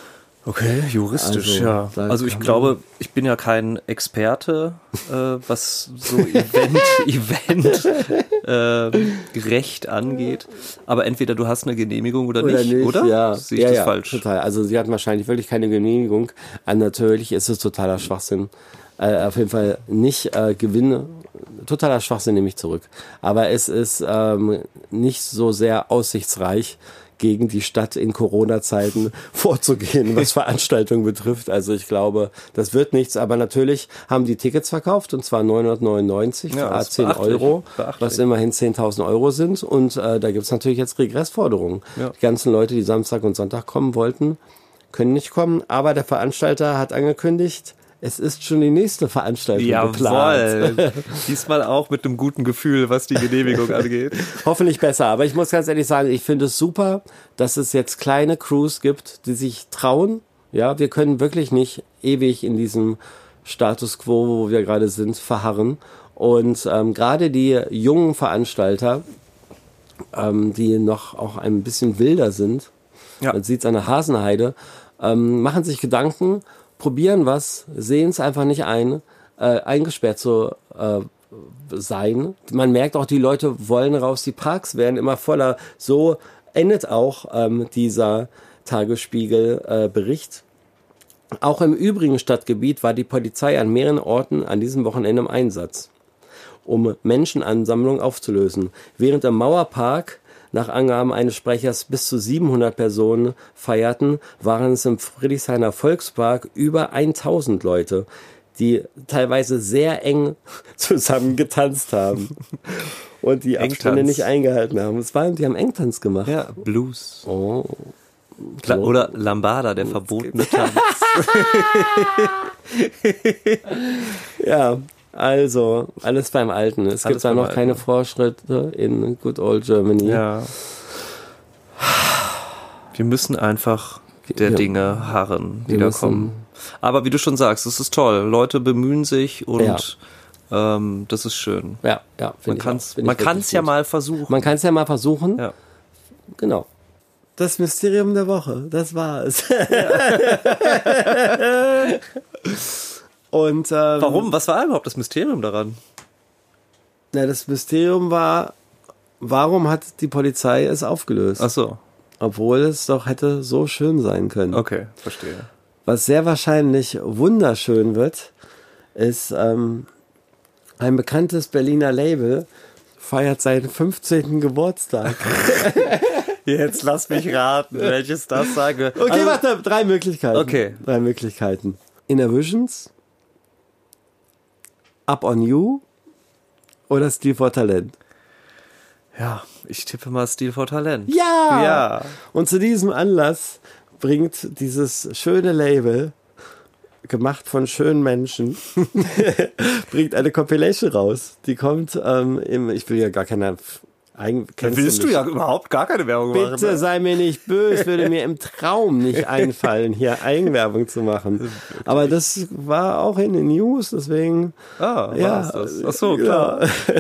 Okay, juristisch, Also, ja. Also ich glaube, ich bin ja kein Experte, äh, was so Event, Event äh, Recht angeht. Aber entweder du hast eine Genehmigung oder, nicht, oder? Ja, Sehe ich ja, das ja, falsch? Total. Also sie hatten wahrscheinlich wirklich keine Genehmigung. Äh, natürlich ist es totaler Schwachsinn. Äh, auf jeden Fall nicht äh, Gewinne. Totaler Schwachsinn nehme ich zurück. Aber es ist ähm, nicht so sehr aussichtsreich, gegen die Stadt in Corona-Zeiten vorzugehen, was Veranstaltungen betrifft. Also ich glaube, das wird nichts. Aber natürlich haben die Tickets verkauft und zwar 999 Ja, für ist 10 beachtlich. Euro, Beachtlich. was immerhin 10.000 Euro sind. Und äh, da gibt's natürlich jetzt Regressforderungen. Ja. Die ganzen Leute, die Samstag und Sonntag kommen wollten, können nicht kommen. Aber der Veranstalter hat angekündigt, es ist schon die nächste Veranstaltung geplant. Jawohl. Diesmal auch mit einem guten Gefühl, was die Genehmigung angeht. Hoffentlich besser. Aber ich muss ganz ehrlich sagen, ich finde es super, dass es jetzt kleine Crews gibt, die sich trauen. Ja, wir können wirklich nicht ewig in diesem Status quo, wo wir gerade sind, verharren. Und ähm, gerade die jungen Veranstalter, ähm, die noch auch ein bisschen wilder sind, Ja. man sieht es an der Hasenheide, ähm, machen sich Gedanken, probieren was, sehen es einfach nicht ein, äh, eingesperrt zu äh, sein. Man merkt auch, die Leute wollen raus, die Parks werden immer voller. So endet auch ähm, dieser Tagesspiegel-Bericht. auch im übrigen Stadtgebiet war die Polizei an mehreren Orten an diesem Wochenende im Einsatz, um Menschenansammlungen aufzulösen. Während im Mauerpark nach Angaben eines Sprechers bis zu 700 Personen feierten, waren es im Friedrichshainer Volkspark über 1000 Leute, die teilweise sehr eng zusammen getanzt haben und die Abstände Engtanz. nicht eingehalten haben. Es waren, die haben Engtanz gemacht. Ja, Blues. Oh. So. oder Lambada, der verbotene Tanz. Ja, also alles beim Alten. Es Alles gibt da noch keine. Fortschritte in Good Old Germany. Ja. Wir müssen einfach der Ja. Dinge harren, die Wir da müssen- kommen. Aber wie du schon sagst, es ist toll. Leute bemühen sich und ähm, das ist schön. ja, ja Man kann es man kann's ja gut. mal versuchen. Man kann es ja mal versuchen. Ja. Genau. Das Mysterium der Woche, das war es. Und ähm, Warum? Was war überhaupt das Mysterium daran? Na, das Mysterium war, warum hat die Polizei es aufgelöst? Ach so, Obwohl es doch hätte so schön sein können. okay, verstehe. Was sehr wahrscheinlich wunderschön wird, ist ähm, ein bekanntes Berliner Label feiert seinen 15. Geburtstag. Jetzt lass mich raten, welches das sage. Okay, Also- warte, drei Möglichkeiten. Okay. Drei Möglichkeiten. Innervisions, Up on You oder Steel for Talent. Ja, ich tippe mal Stil vor Talent. Ja! Ja. Und zu diesem Anlass bringt dieses schöne Label, gemacht von schönen Menschen, bringt eine Compilation raus. Die kommt ähm, im, ich will ja gar keine, eigen, kennst Willst du mich? ja überhaupt gar keine Werbung machen. Bitte ne? sei mir nicht böse, würde mir im Traum nicht einfallen, hier Eigenwerbung zu machen. Aber das war auch in den News, deswegen. Ah, ja, das? Ach so, klar. Ja.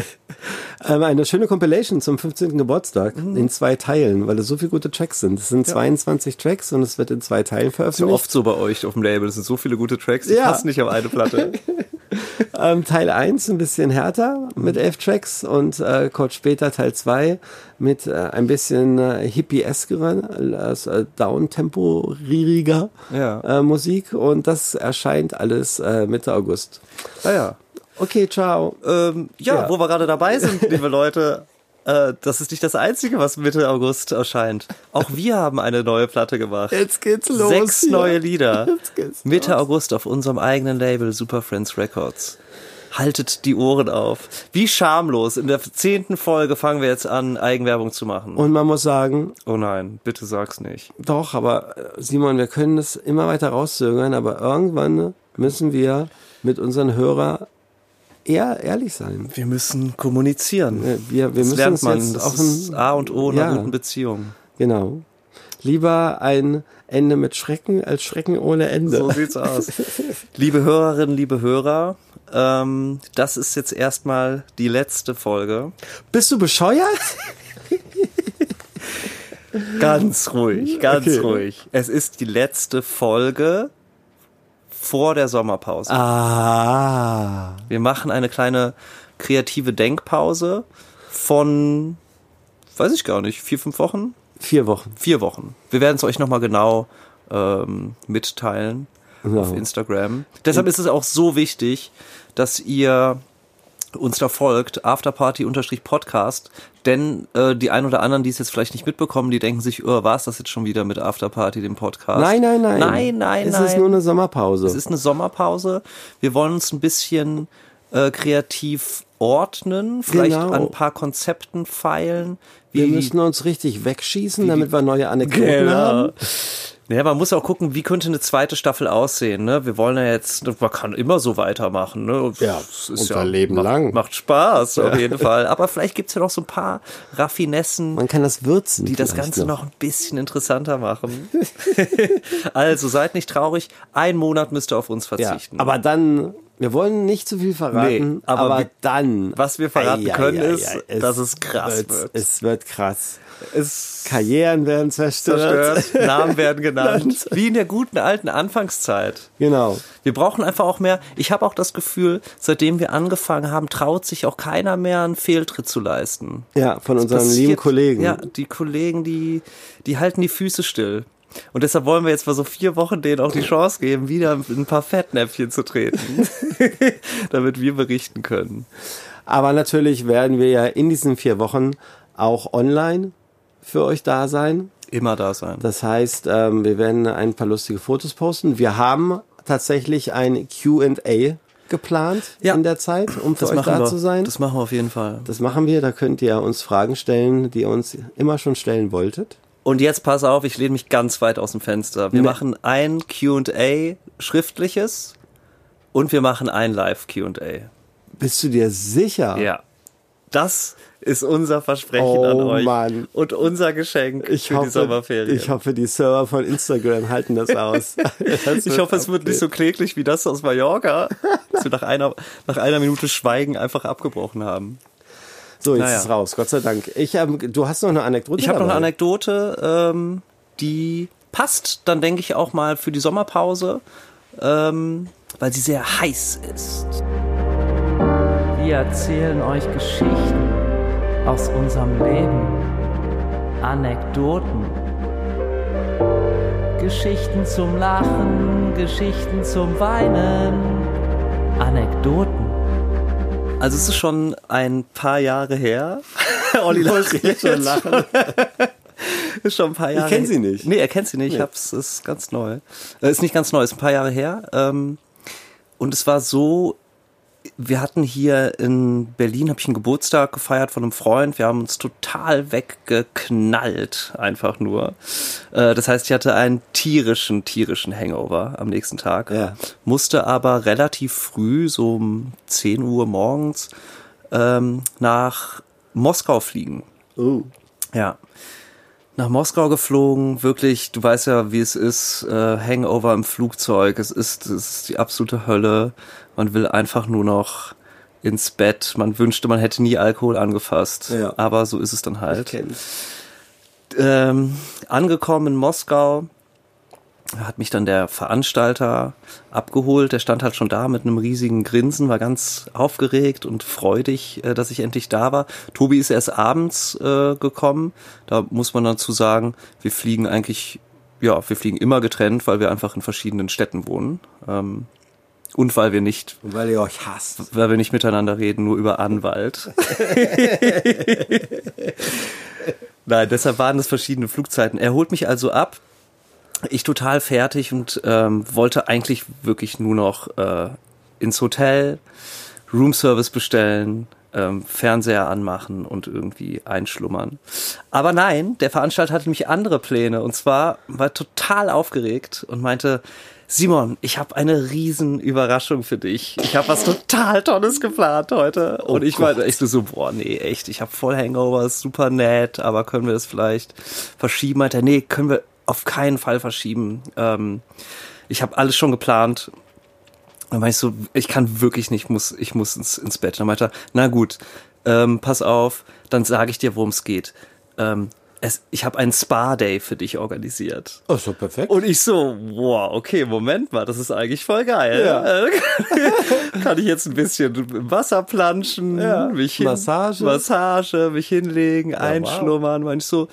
ähm, eine schöne Compilation zum 15. Geburtstag Mhm. in zwei Teilen, weil es so viele gute Tracks sind. Es sind 22 Tracks und es wird in zwei Teilen veröffentlicht. oft so bei euch auf dem Label. Es sind so viele gute Tracks, die Ja. passen nicht auf eine Platte. Ähm, Teil 1 ein bisschen härter mit elf Tracks und äh, kurz später Teil 2 mit äh, ein bisschen äh, hippie-eskeren, äh, down-tempo-rieriger Ja. äh, Musik und das erscheint alles äh, Mitte August. ah ja. Okay, ciao. Ähm, ja, Ja. wo wir gerade dabei sind, liebe Leute, äh, das ist nicht das Einzige, was Mitte August erscheint. Auch wir haben eine neue Platte gemacht. Jetzt geht's los. Sechs hier. neue Lieder. Jetzt geht's Mitte los. August auf unserem eigenen Label Super Friends Records. Haltet die Ohren auf. Wie schamlos. In der zehnten Folge fangen wir jetzt an, Eigenwerbung zu machen. Und man muss sagen, oh nein, bitte sag's nicht. doch, aber äh, Simon, wir können das immer weiter rauszögern, aber irgendwann müssen wir mit unseren Hörern eher ehrlich sein. Wir müssen kommunizieren. Wir, wir das müssen lernt man. jetzt Das auf ist ein, A und O einer Ja. guten Beziehung. Genau. Lieber ein Ende mit Schrecken als Schrecken ohne Ende. So sieht's aus. liebe Hörerinnen, liebe Hörer, ähm, das ist jetzt erstmal die letzte Folge. Bist du bescheuert? Ganz ruhig, ganz Okay. ruhig. Es ist die letzte Folge vor der Sommerpause. Ah. Wir machen eine kleine kreative Denkpause von, weiß ich gar nicht, vier, fünf Wochen? Vier Wochen. Vier Wochen. Wir werden es euch nochmal genau ähm, mitteilen Ja. auf Instagram. Deshalb ist es auch so wichtig, dass ihr uns da folgt, Afterparty-Podcast, denn äh, die ein oder anderen, die es jetzt vielleicht nicht mitbekommen, die denken sich, oh, war es das jetzt schon wieder mit Afterparty, dem Podcast? Nein, nein, nein. Nein, nein, es nein. ist nur eine Sommerpause. Es ist eine Sommerpause. Wir wollen uns ein bisschen äh, kreativ ordnen, vielleicht Genau. an ein paar Konzepten feilen. wir müssen uns richtig wegschießen, damit wir neue Anekdoten Genau. haben. Ja, man muss auch gucken, wie könnte eine zweite Staffel aussehen. Ne? Wir wollen ja jetzt, man kann immer so weitermachen. Ne? Ja, Es unser Leben macht, lang. Macht Spaß, auf jeden Fall. Aber vielleicht gibt's ja noch so ein paar Raffinessen, Man kann das würzen. die das Ganze noch ein bisschen interessanter machen. also seid nicht traurig, ein Monat müsst ihr auf uns Ja, verzichten. aber dann, wir wollen nicht zu viel verraten, Nee, aber aber, wir- dann. was wir verraten Ei, ei, können, ei, ist, ei, dass es krass wird. wird. Es wird krass. es Karrieren werden zerstört. zerstört, Namen werden genannt, wie in der guten alten Anfangszeit. Genau. Wir brauchen einfach auch mehr. Ich habe auch das Gefühl, seitdem wir angefangen haben, traut sich auch keiner mehr einen Fehltritt zu leisten. Ja, von unseren Passiert- lieben Kollegen. Ja, die Kollegen, die, die halten die Füße still. Und deshalb wollen wir jetzt mal so vier Wochen denen auch die Chance geben, wieder in ein paar Fettnäpfchen zu treten, damit wir berichten können. Aber natürlich werden wir ja in diesen vier Wochen auch online für euch da sein. Immer da sein. Das heißt, ähm, wir werden ein paar lustige Fotos posten. Wir haben tatsächlich ein Q&A geplant Ja. in der Zeit, um für Das euch da wir. zu sein. Das machen wir auf jeden Fall. Das machen wir. Da könnt ihr uns Fragen stellen, die ihr uns immer schon stellen wolltet. Und jetzt pass auf, ich lehne mich ganz weit aus dem Fenster. Wir Nee. machen ein Q&A schriftliches und wir machen ein Live Q&A. Bist du dir sicher? Ja. Das ist unser Versprechen Oh, an euch. Mann. Und unser Geschenk Ich für die hoffe, Sommerferien. ich hoffe, die Server von Instagram halten das aus. Das Ich hoffe, es wird nicht so kläglich wie das aus Mallorca, dass wir nach einer, nach einer Minute Schweigen einfach abgebrochen haben. So, jetzt Naja. ist raus, Gott sei Dank. Ich, ähm, du hast noch eine Anekdote Ich habe noch eine. Anekdote, ähm, die passt dann, denke ich, auch mal für die Sommerpause, ähm, weil sie sehr heiß ist. Wir erzählen euch Geschichten aus unserem Leben. Anekdoten. Geschichten zum Lachen, Geschichten zum Weinen. Anekdoten. Also es ist schon ein paar Jahre her. Olli lacht jetzt schon lachen. Ist schon ein paar Jahre kenn sie nicht. Nee, er kennt sie nicht. Ich Nee. hab's, ist ganz neu. Äh, ist nicht ganz neu, ist ein paar Jahre her. Ähm, und es war so, wir hatten hier in Berlin, habe ich einen Geburtstag gefeiert von einem Freund. Wir haben uns total weggeknallt, einfach nur. Äh, das heißt, ich hatte einen tierischen, tierischen Hangover am nächsten Tag. Ja. Musste aber relativ früh, so um 10 Uhr morgens, ähm, nach Moskau fliegen. Oh. Ja. Nach Moskau geflogen, wirklich, du weißt ja, wie es ist, äh, Hangover im Flugzeug, es ist, es ist die absolute Hölle. Man will einfach nur noch ins Bett. Man wünschte, man hätte nie Alkohol angefasst. Ja. Aber so ist es dann halt. Kenn. Ähm, angekommen in Moskau hat mich dann der Veranstalter abgeholt. Der stand halt schon da mit einem riesigen Grinsen, war ganz aufgeregt und freudig, äh, dass ich endlich da war. Tobi ist erst abends äh, gekommen. Da muss man dazu sagen, wir fliegen eigentlich, ja, wir fliegen immer getrennt, weil wir einfach in verschiedenen Städten wohnen. Ähm, und weil wir nicht Und weil ihr euch hasst. weil wir nicht miteinander reden, nur über Anwalt. Nein, deshalb waren es verschiedene Flugzeiten. Er holt mich also ab. Ich total fertig und ähm, wollte eigentlich wirklich nur noch äh, ins Hotel, Roomservice bestellen, ähm, Fernseher anmachen und irgendwie einschlummern. Aber nein, der Veranstalter hatte nämlich andere Pläne und zwar war total aufgeregt und meinte, Simon, ich habe eine riesen Überraschung für dich. Ich habe was total Tolles geplant heute. Und ich war echt so, boah, nee, echt, ich habe voll Hangover, ist super nett, aber können wir das vielleicht verschieben? Meinte er, nee, können wir auf keinen Fall verschieben. Ähm, ich habe alles schon geplant. Dann war ich so, ich kann wirklich nicht, muss, ich muss ins, ins Bett. Dann meinte er, na gut, ähm, pass auf, dann sage ich dir, worum es geht. Ähm, es, ich habe einen Spa-Day für dich organisiert. Oh, doch perfekt. Und ich so, wow, okay, Moment mal, das ist eigentlich voll geil. Ja. Kann ich jetzt ein bisschen im Wasser planschen, Ja. mich hin, Massage. Massage, mich hinlegen, einschlummern. Meine ich so,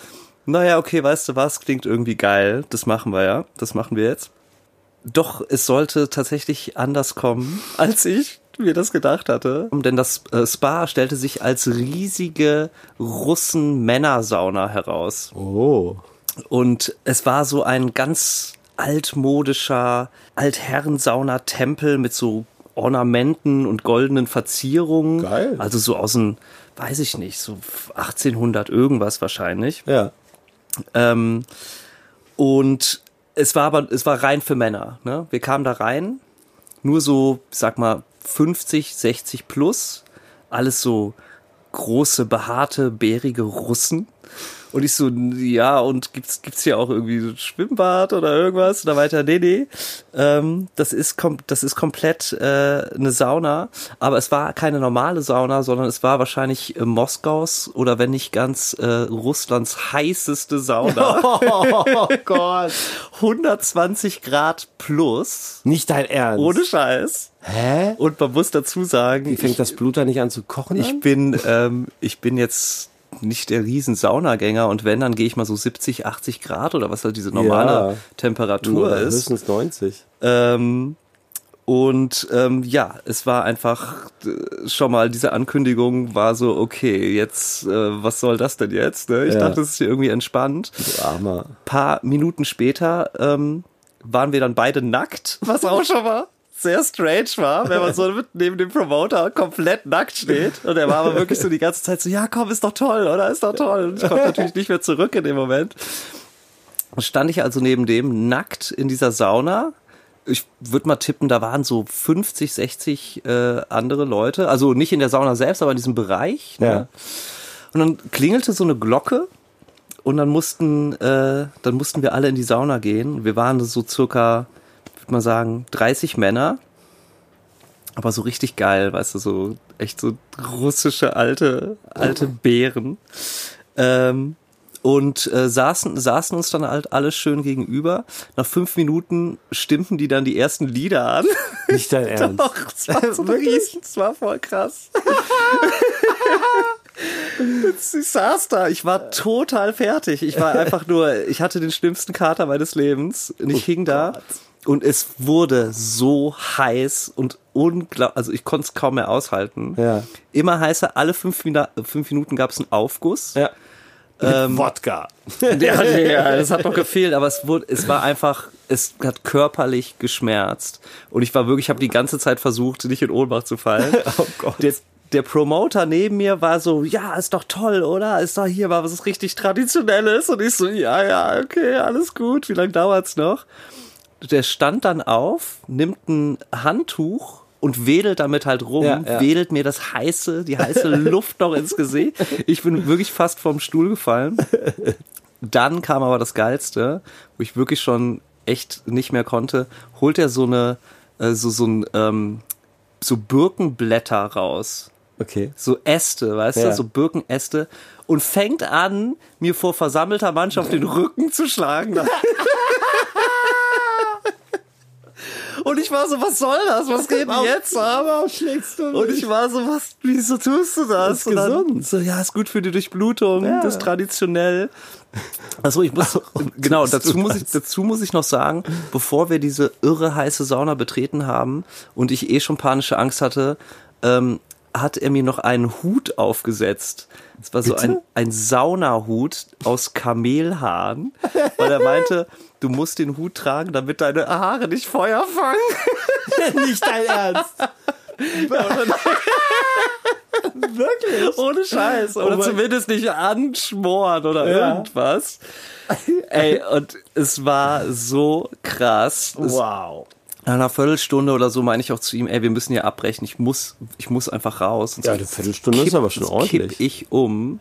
naja, okay, weißt du was, klingt irgendwie geil. Das machen wir ja, das machen wir jetzt. Doch es sollte tatsächlich anders kommen, als ich mir das gedacht hatte. Denn das äh, Spa stellte sich als riesige Russen-Männersauna heraus. Oh. Und es war so ein ganz altmodischer Altherrensauna-Tempel mit so Ornamenten und goldenen Verzierungen. Geil. Also so aus dem, weiß ich nicht, so 1800 irgendwas wahrscheinlich. Ja. Ähm, und es war aber, es war rein für Männer. Ne? Wir kamen da rein, nur so, sag mal, 50, 60 plus, alles so große, behaarte, bärige Russen. Und ich so, ja, und gibt's, gibt's hier auch irgendwie so ein Schwimmbad oder irgendwas? Und da weiter, nee, nee, ähm, das ist, das ist komplett äh, eine Sauna. Aber es war keine normale Sauna, sondern es war wahrscheinlich äh, Moskaus oder wenn nicht ganz äh, Russlands heißeste Sauna. Oh Gott. 120 Grad plus. Nicht dein Ernst. Ohne Scheiß. Hä? Und man muss dazu sagen, Wie fängt ich, das Blut da nicht an zu kochen? ich an? bin, ähm, ich bin jetzt nicht der riesen Saunagänger und wenn, dann gehe ich mal so 70, 80 Grad oder was halt diese normale Ja. Temperatur Oder ist. Höchstens 90. Ähm, und ähm, ja, es war einfach äh, schon mal diese Ankündigung war so, okay, jetzt, äh, was soll das denn jetzt? Ne? Ich Ja. dachte, es ist hier irgendwie entspannt. Du Armer. paar Minuten später ähm, waren wir dann beide nackt, was auch schon mal sehr strange war, wenn man so neben dem Promoter komplett nackt steht. Und er war aber wirklich so die ganze Zeit so, ja komm, ist doch toll, oder? Ist doch toll. Und ich konnte natürlich nicht mehr zurück in dem Moment. Dann stand ich also neben dem nackt in dieser Sauna. Ich würde mal tippen, da waren so 50, 60 äh, andere Leute. Also nicht in der Sauna selbst, aber in diesem Bereich. Ne? Ja. Und dann klingelte so eine Glocke und dann mussten, äh, dann mussten wir alle in die Sauna gehen. Wir waren so circa, würde man sagen, 30 Männer. Aber so richtig geil, weißt du, so echt so russische alte, alte Bären. Ähm, und äh, saßen, saßen uns dann halt alle schön gegenüber. Nach fünf Minuten stimmten die dann die ersten Lieder an. Nicht dein Ernst. Doch, es war so riesen, es war voll krass. Ich saß da, ich war total fertig. Ich war einfach nur, ich hatte den schlimmsten Kater meines Lebens und ich hing da und es wurde so heiß und unglaublich, also ich konnte es kaum mehr aushalten. Ja. Immer heißer, alle fünf, Mina fünf Minuten gab es einen Aufguss. Ja. Ähm, Wodka. ja, ja, das hat noch gefehlt, aber es wurde, es war einfach, es hat körperlich geschmerzt. Und ich war wirklich, ich habe die ganze Zeit versucht, nicht in Ohnmacht zu fallen. Oh Gott. Der, der Promoter neben mir war so, ja, ist doch toll, oder? Ist doch hier mal was richtig Traditionelles. Und ich so, ja, ja, okay, alles gut. Wie lange dauert's noch? Der stand dann auf, nimmt ein Handtuch und wedelt damit halt rum, Ja, ja. wedelt mir das heiße, die heiße Luft noch ins Gesicht. Ich bin wirklich fast vom Stuhl gefallen. Dann kam aber das Geilste, wo ich wirklich schon echt nicht mehr konnte, holt er so eine, äh, so, so ein, ähm, so Birkenblätter raus. Okay. So Äste, weißt Ja. du, so Birkenäste und fängt an, mir vor versammelter Mannschaft den Rücken zu schlagen. Und ich war so, was soll das? Was geht denn jetzt ab? Warum schlägst du Und ich war so, was, wieso tust du das? ist Und dann gesund. So, ja, ist gut für die Durchblutung, Ja. das ist traditionell. Also ich muss, genau, dazu muss, das? ich, dazu muss ich noch sagen, bevor wir diese irre heiße Sauna betreten haben und ich eh schon panische Angst hatte, ähm, hat er mir noch einen Hut aufgesetzt. Es war so ein, ein Saunahut aus Kamelhaaren, weil er meinte, du musst den Hut tragen, damit deine Haare nicht Feuer fangen. nicht dein Ernst. Wirklich? Ohne Scheiß. Oder Oh zumindest nicht anschmoren oder Ja. irgendwas. Ey, und es war so krass. Wow. nach einer Viertelstunde oder so meine ich auch zu ihm, ey, wir müssen hier abbrechen. Ich muss, ich muss einfach raus. Und Ja, so eine Viertelstunde ist aber schon ordentlich. Kipp ich um.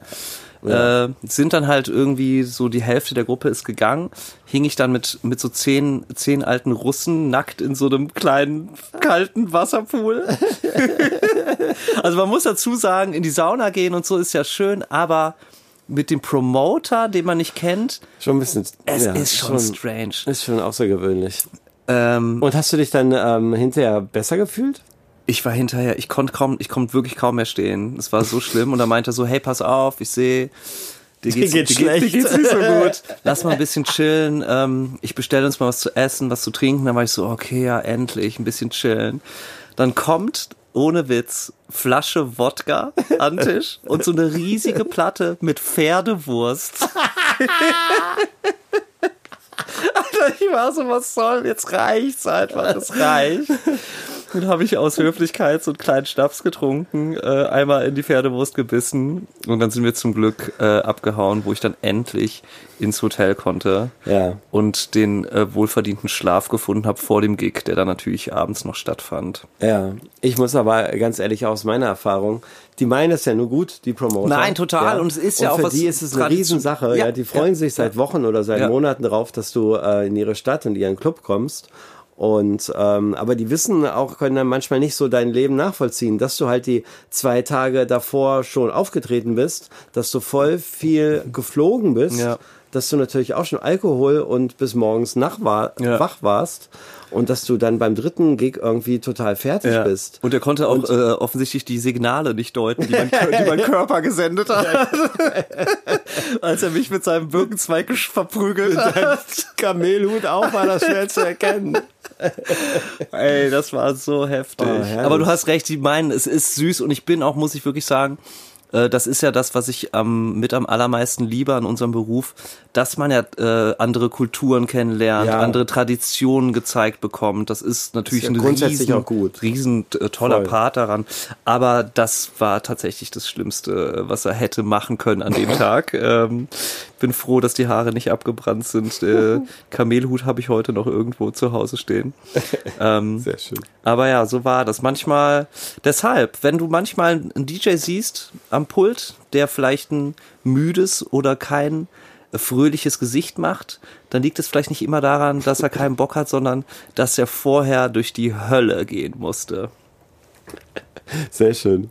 Äh, sind dann halt irgendwie so die Hälfte der Gruppe ist gegangen, hing ich dann mit, mit so zehn, zehn alten Russen nackt in so einem kleinen kalten Wasserpool. also man muss dazu sagen, in die Sauna gehen und so ist ja schön, aber mit dem Promoter, den man nicht kennt, Schon ein bisschen. es ja, ist schon, strange. Ist schon außergewöhnlich. Ähm, Und hast du dich dann ähm, hinterher besser gefühlt? Ich war hinterher, ich konnte kaum, ich konnte wirklich kaum mehr stehen. Es war so schlimm und er meinte so, hey, pass auf, ich sehe, dir geht's, geht's dir, geht- dir schlecht. geht's nicht so gut. Lass mal ein bisschen chillen. Ähm, ich bestelle uns mal was zu essen, was zu trinken. Dann war ich so, okay, ja, endlich, ein bisschen chillen. Dann kommt, ohne Witz, Flasche Wodka an Tisch und so eine riesige Platte mit Pferdewurst. Alter, ich war so, was soll, jetzt reicht's einfach, es reicht. Dann habe ich aus Höflichkeit so einen kleinen Schnaps getrunken, äh, einmal in die Pferdewurst gebissen und dann sind wir zum Glück äh, abgehauen, wo ich dann endlich ins Hotel konnte Ja. und den äh, wohlverdienten Schlaf gefunden habe vor dem Gig, der dann natürlich abends noch stattfand. Ja. Ich muss aber ganz ehrlich aus meiner Erfahrung, die meinen es ja nur gut, die Promoter. Nein, total. Ja. Und es ist ja auch für was die ist es eine Riesensache. Ja, Ja, die freuen ja, sich seit Wochen oder seit Ja. Monaten darauf, dass du äh, in ihre Stadt, in ihren Club kommst. Und ähm, aber die wissen auch, können dann manchmal nicht so dein Leben nachvollziehen, dass du halt die zwei Tage davor schon aufgetreten bist, dass du voll viel geflogen bist, Ja. dass du natürlich auch schon Alkohol und bis morgens nach war, Ja. wach warst und dass du dann beim dritten Gig irgendwie total fertig bist. Und er konnte auch äh, offensichtlich die Signale nicht deuten, die mein, die mein Körper gesendet hat. Als er mich mit seinem Birkenzweig verprügelt hat. Kamelhut auch war das schnell zu erkennen. Ey, das war so heftig. Oh. Aber du hast recht, die meinen, es ist süß und ich bin auch, muss ich wirklich sagen, äh, das ist ja das, was ich ähm, mit am allermeisten liebe an unserem Beruf, dass man ja äh, andere Kulturen kennenlernt, Ja. andere Traditionen gezeigt bekommt. Das ist natürlich Ist ja ein grundsätzlich riesen, auch gut. riesen äh, toller Voll. Part daran. Aber das war tatsächlich das Schlimmste, was er hätte machen können an dem Tag. Ähm, bin froh, dass die Haare nicht abgebrannt sind. Äh, Kamelhut habe ich heute noch irgendwo zu Hause stehen. Ähm, Sehr schön. aber ja, so war das. Manchmal, deshalb, wenn du manchmal einen DJ siehst am Pult, der vielleicht ein müdes oder kein fröhliches Gesicht macht, dann liegt es vielleicht nicht immer daran, dass er keinen Bock hat, sondern dass er vorher durch die Hölle gehen musste. Sehr schön.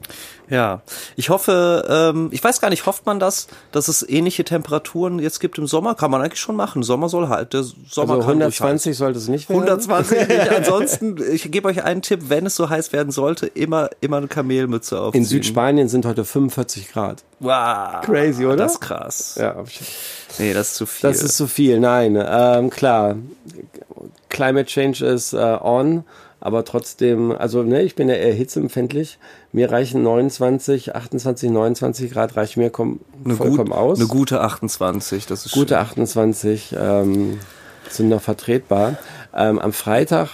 Ja, ich hoffe, ähm, ich weiß gar nicht, hofft man das, dass es ähnliche Temperaturen jetzt gibt im Sommer? Kann man eigentlich schon machen. Sommer soll halt, der Sommer Also kann ruhig 120 sollte es nicht werden. 120 nicht. Ansonsten, ich gebe euch einen Tipp, wenn es so heiß werden sollte, immer, immer eine Kamelmütze aufziehen. In Südspanien sind heute 45 Grad. Wow. Crazy, oder? Das ist krass. Ja, Nee, das ist zu viel. das ist zu viel. Nein, ähm, klar. Climate Change ist äh, on, aber trotzdem, also ne, ich bin ja eher hitzeempfindlich. Mir reichen 29, 28, 29 Grad reicht mir kom eine, vollkommen gut, aus. eine gute 28, das ist Gute schön. 28 ähm, sind noch vertretbar. Ähm, am Freitag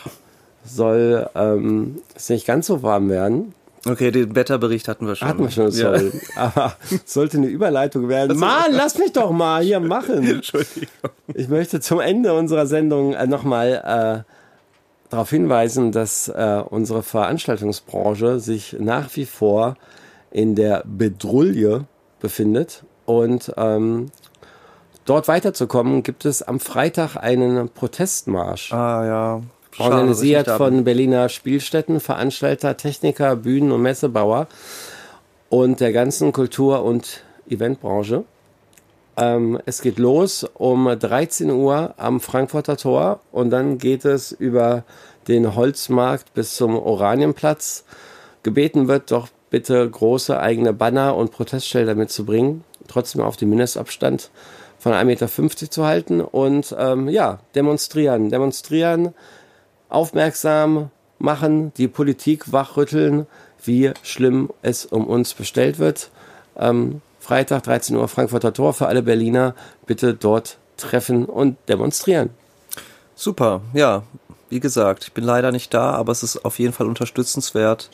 soll ähm, es nicht ganz so warm werden. Okay, den Wetterbericht hatten wir schon. Hatten wir schon, Ja. sorry. Aber es sollte eine Überleitung werden. Mann, lass mich doch mal hier machen. Entschuldigung. Ich möchte zum Ende unserer Sendung äh, nochmal äh, darauf hinweisen, dass äh, unsere Veranstaltungsbranche sich nach wie vor in der Bedrulle befindet. Und ähm, dort weiterzukommen, gibt es am Freitag einen Protestmarsch. Ah, ja. Schade, Organisiert von Berliner Spielstätten, Veranstalter, Techniker, Bühnen- und Messebauer und der ganzen Kultur- und Eventbranche. Ähm, es geht los um 13 Uhr am Frankfurter Tor und dann geht es über den Holzmarkt bis zum Oranienplatz. Gebeten wird doch bitte große eigene Banner und Protestschilder mitzubringen, trotzdem auf den Mindestabstand von 1,50 Meter zu halten und ähm, ja, demonstrieren, demonstrieren, aufmerksam machen, die Politik wachrütteln, wie schlimm es um uns bestellt wird. Ähm, Freitag 13 Uhr Frankfurter Tor für alle Berliner. Bitte dort treffen und demonstrieren. Super, ja. Wie gesagt, ich bin leider nicht da, aber es ist auf jeden Fall unterstützenswert.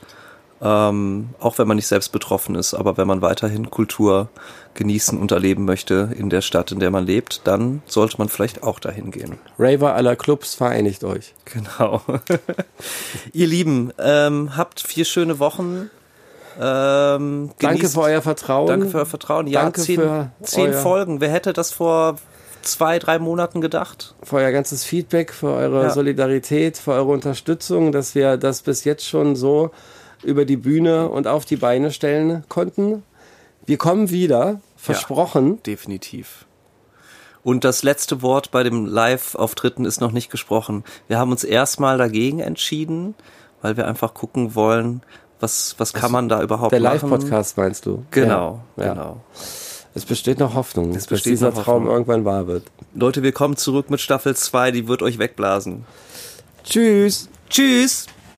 Ähm, auch wenn man nicht selbst betroffen ist, aber wenn man weiterhin Kultur genießen und erleben möchte in der Stadt, in der man lebt, dann sollte man vielleicht auch dahin gehen. Raver aller Clubs, vereinigt euch. Genau. Ihr Lieben, ähm, habt vier schöne Wochen. Ähm, Danke für euer Vertrauen. Danke für euer Vertrauen. Ja, Danke zehn, für zehn Folgen. Wer hätte das vor zwei, drei Monaten gedacht? für euer ganzes Feedback, für eure Ja. Solidarität, für eure Unterstützung, dass wir das bis jetzt schon so über die Bühne und auf die Beine stellen konnten. Wir kommen wieder, versprochen. Definitiv. Und das letzte Wort bei dem Live-Auftritten ist noch nicht gesprochen. Wir haben uns erstmal dagegen entschieden, weil wir einfach gucken wollen, was, was kann man da überhaupt Der machen. Live-Podcast meinst du? Genau, Ja. genau. Es besteht noch Hoffnung, dass besteht dieser noch Traum Hoffnung. irgendwann wahr wird. Leute, wir kommen zurück mit Staffel 2, die wird euch wegblasen. Tschüss! Tschüss!